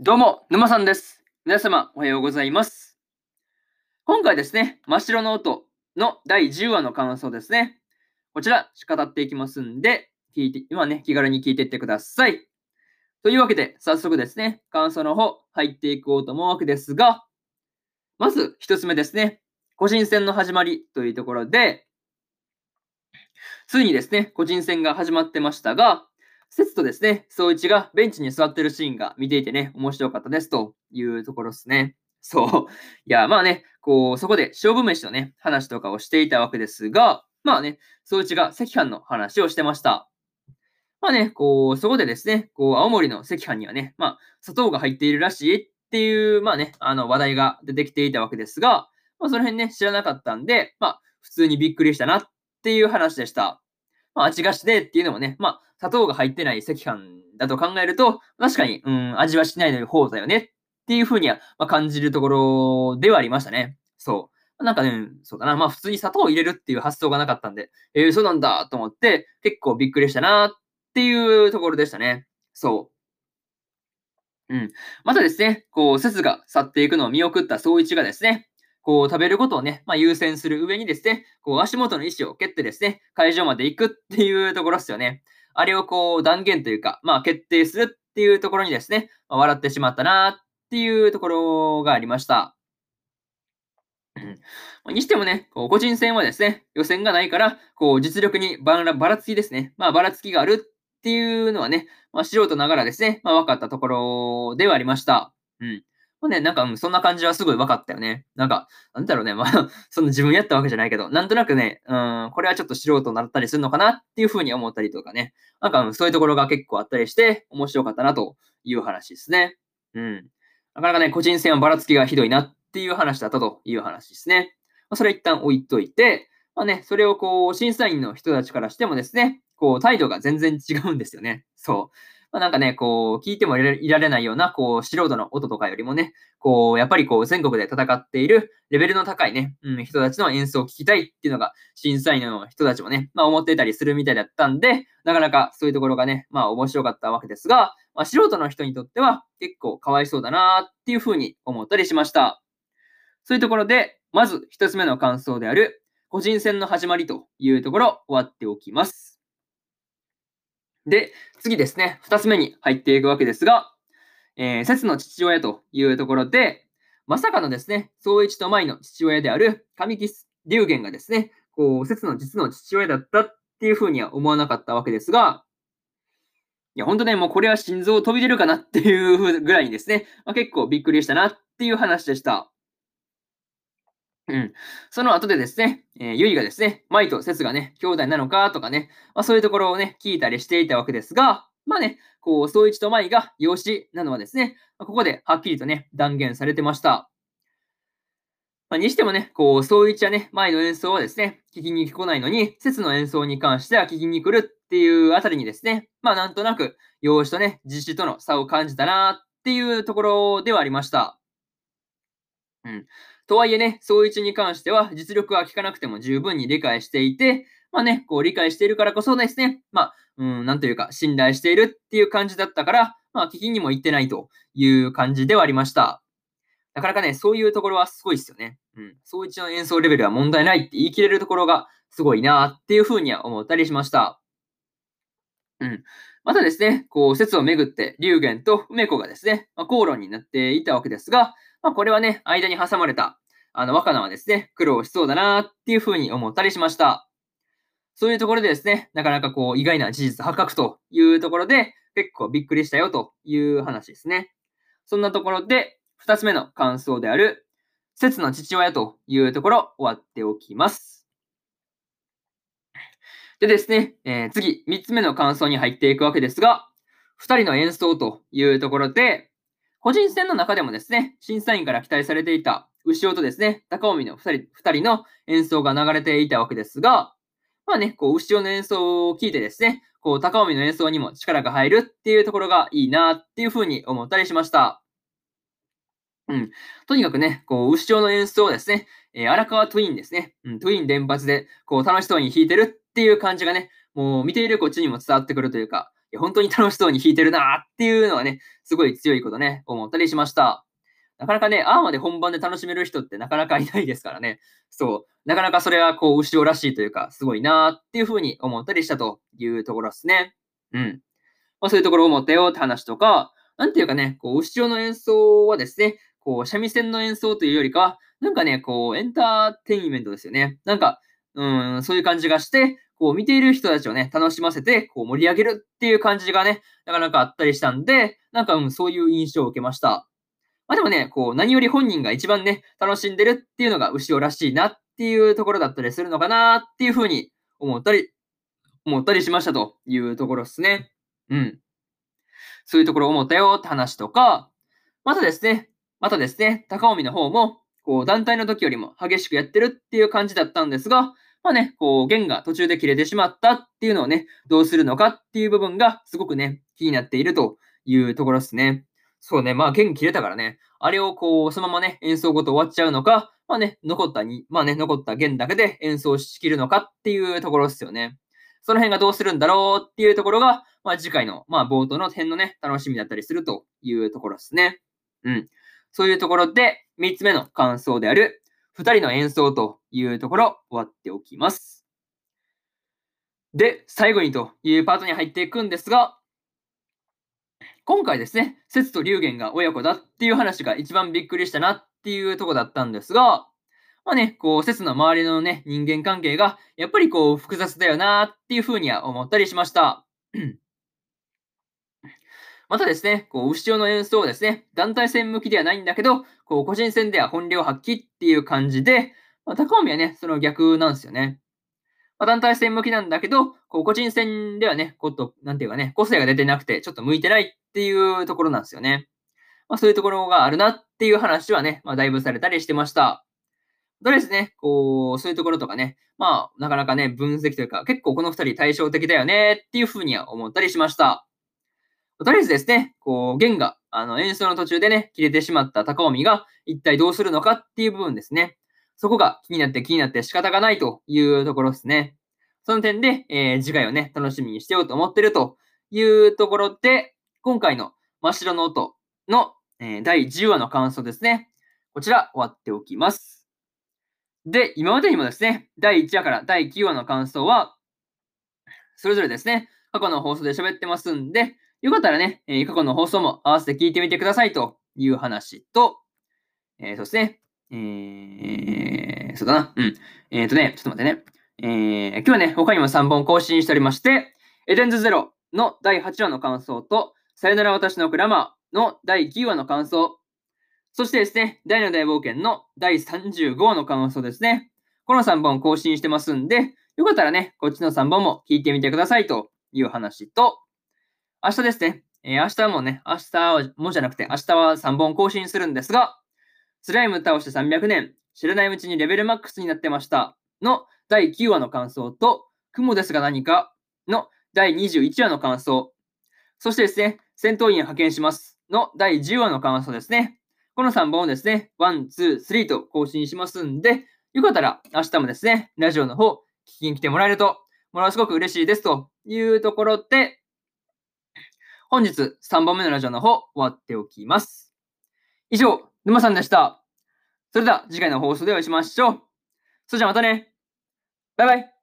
どうも、沼さんです。皆様、おはようございます。今回ですね、真っ白の音の第10話の感想ですね。こちら、語っていきますんで、聞いて、今ね、気軽に聞いていってください。というわけで、早速ですね、感想の方、入っていこうと思うわけですが、まず、一つ目ですね、個人戦の始まりというところで、ついにですね、個人戦が始まってましたが、節とですね、総一がベンチに座ってるシーンが見ていてね、面白かったですというところですね。そう。いや、まあね、こう、そこで勝負飯のね、話とかをしていたわけですが、まあね、総一が赤飯の話をしてました。まあね、こう、そこでですね、こう、青森の赤飯にはね、まあ、砂糖が入っているらしいっていう、まあね、あの、話題が出てきていたわけですが、まあ、その辺ね、知らなかったんで、まあ、普通にびっくりしたなっていう話でした。まあ、味がしてっていうのもね、まあ、砂糖が入ってない赤飯だと考えると、確かに、うん、味はしないのに方だよねっていうふうには、まあ、感じるところではありましたね。そう。なんかね、そうだな。まあ、普通に砂糖を入れるっていう発想がなかったんで、えー、そうなんだと思って、結構びっくりしたなっていうところでしたね。そう。うん。またですね、こう、節が去っていくのを見送った総一がですね、こう、食べることをね、まあ、優先する上にですね、こう、足元の意思を蹴ってですね、会場まで行くっていうところですよね。あれをこう、断言というか、まあ、決定するっていうところにですね、まあ、笑ってしまったなっていうところがありました。にしてもね、こう個人戦はですね、予選がないから、こう、実力にばらばらつきですね。まあ、ばらつきがあるっていうのはね、まあ、素人ながらですね、まあ、分かったところではありました。うん。まあね、なんか、そんな感じはすごい分かったよね。なんか、なんだろうね、まあ、その自分やったわけじゃないけど、なんとなくね、うん、これはちょっと素人になったりするのかなっていうふうに思ったりとかね、なんか、そういうところが結構あったりして、面白かったなという話ですね。うん。なかなかね、個人戦はばらつきがひどいなっていう話だったという話ですね。まあ、それ一旦置いといて、まあね、それをこう、審査員の人たちからしてもですね、こう、態度が全然違うんですよね。そう。まあ、なんかね、こう、聞いてもいられないような、こう、素人の音とかよりもね、こう、やっぱりこう、全国で戦っているレベルの高いね、うん、人たちの演奏を聞きたいっていうのが、審査員の人たちもね、まあ思っていたりするみたいだったんで、なかなかそういうところがね、まあ面白かったわけですが、まあ、素人の人にとっては結構かわいそうだなっていうふうに思ったりしました。そういうところで、まず一つ目の感想である、個人戦の始まりというところ、終わっておきます。で、次ですね、二つ目に入っていくわけですが、えー、節の父親というところで、まさかのですね、総一と舞の父親である神木龍玄がですね、こう、節の実の父親だったっていうふうには思わなかったわけですが、いや、ほんとね、もうこれは心臓飛び出るかなっていうぐらいにですね、まあ、結構びっくりしたなっていう話でした。うん。その後でですね、えー、ゆいがですね、舞と節がね、兄弟なのかとかね、まあ、そういうところをね、聞いたりしていたわけですが、まあね、こう、総一と舞が養子なのはですね、ここではっきりとね、断言されてました。まあ、にしてもね、こう、総一やね、舞の演奏はですね、聞きに来ないのに、節の演奏に関しては聞きに来るっていうあたりにですね、まあなんとなく、養子とね、実施との差を感じたなっていうところではありました。うん。とはいえね、総一に関しては実力は聞かなくても十分に理解していて、まあね、こう理解しているからこそですね、まあ、うん、なんというか、信頼しているっていう感じだったから、まあ、聞きにも行ってないという感じではありました。なかなかね、そういうところはすごいですよね。うん。総一の演奏レベルは問題ないって言い切れるところがすごいなっていうふうには思ったりしました。うん。またですね、こう、説をめぐって、龍玄と梅子がですね、まあ、口論になっていたわけですが、まあ、これはね、間に挟まれた、あの、若菜はですね、苦労しそうだなっていうふうに思ったりしました。そういうところでですね、なかなかこう、意外な事実発覚というところで、結構びっくりしたよという話ですね。そんなところで、二つ目の感想である、節の父親というところ、終わっておきます。でですね、えー、次、三つ目の感想に入っていくわけですが、二人の演奏というところで、個人戦の中でもですね、審査員から期待されていた牛尾とですね、高尾の二人二人の演奏が流れていたわけですが、まあね、こう、牛尾の演奏を聞いてですね、こう、高尾の演奏にも力が入るっていうところがいいなっていうふうに思ったりしました。うん。とにかくね、こう、牛尾の演奏をですね、えー、荒川トゥインですね、うん、トゥイン連発で、こう、楽しそうに弾いてるっていう感じがね、もう見ているこっちにも伝わってくるというか、本当に楽しそうに弾いてるなっていうのはね、すごい強いことね、思ったりしました。なかなかね、ああまで本番で楽しめる人ってなかなかいないですからね。そう。なかなかそれはこう、後ろらしいというか、すごいなっていうふうに思ったりしたというところですね。うん。まあそういうところを思ったよって話とか、なんていうかね、こう、後ろの演奏はですね、こう、三味線の演奏というよりか、なんかね、こう、エンターテインメントですよね。なんか、うん、そういう感じがして、こう、見ている人たちをね、楽しませて、こう、盛り上げるっていう感じがね、なかなかあったりしたんで、なんか、うん、そういう印象を受けました。まあでもね、こう、何より本人が一番ね、楽しんでるっていうのが後ろらしいなっていうところだったりするのかなっていうふうに思ったり、思ったりしましたというところですね。うん。そういうところ思ったよって話とか、またですね、またですね、高尾美の方も、こう、団体の時よりも激しくやってるっていう感じだったんですが、まあね、こう、弦が途中で切れてしまったっていうのをね、どうするのかっていう部分がすごくね、気になっているというところですね。そうね、まあ弦切れたからね、あれをこう、そのままね、演奏ごと終わっちゃうのか、まあね、残ったに、まあね、残った弦だけで演奏しきるのかっていうところですよね。その辺がどうするんだろうっていうところが、まあ次回の、まあ冒頭の点のね、楽しみだったりするというところですね。うん。そういうところで、3つ目の感想である、2人の演奏というところ、終わっておきます。で、最後にというパートに入っていくんですが、今回ですね、節と龍玄が親子だっていう話が一番びっくりしたなっていうとこだったんですが、まあね、こう、説の周りのね、人間関係が、やっぱりこう、複雑だよなっていうふうには思ったりしました。またですね、こう、後ろの演奏はですね、団体戦向きではないんだけど、こう、個人戦では本領発揮っていう感じで、まあ、高尾はね、その逆なんですよね。まあ、団体戦向きなんだけど、こう、個人戦ではね、こと、なんていうかね、個性が出てなくて、ちょっと向いてないっていうところなんですよね。まあ、そういうところがあるなっていう話はね、まあ、だいぶされたりしてました。とりあえずね、こう、そういうところとかね、まあ、なかなかね、分析というか、結構この二人対照的だよねっていうふうには思ったりしました。とりあえずですね、こう、弦が、あの、演奏の途中でね、切れてしまった高尾が、一体どうするのかっていう部分ですね。そこが気になって気になって仕方がないというところですね。その点で、えー、次回をね、楽しみにしてようと思ってるというところで、今回の真っ白の音の、えー、第10話の感想ですね。こちら終わっておきます。で、今までにもですね、第1話から第9話の感想は、それぞれですね、過去の放送で喋ってますんで、よかったらね、え過去の放送も合わせて聞いてみてくださいという話と、えー、そうですね、えー、そうだな、うん。えっ、ー、とね、ちょっと待ってね。えー、今日はね、他にも3本更新しておりまして、エデンズゼロの第8話の感想と、さよなら私のクラマーの第9話の感想、そしてですね、大の大冒険の第35話の感想ですね。この3本更新してますんで、よかったらね、こっちの3本も聞いてみてくださいという話と、明日ですね、えー、明日もね、明日はもじゃなくて、明日は3本更新するんですが、スライム倒して300年、知らないうちにレベルマックスになってました。の第9話の感想と、雲ですが何かの第21話の感想、そしてですね、戦闘員派遣します。の第10話の感想ですね。この3本をですね、1、2、3と更新しますんで、よかったら明日もですね、ラジオの方、聞きに来てもらえると、ものすごく嬉しいですというところで、本日3本目のラジオの方、終わっておきます。以上、沼さんでした。それでは次回の放送でお会いしましょう。それじゃあまたね。バイバイ。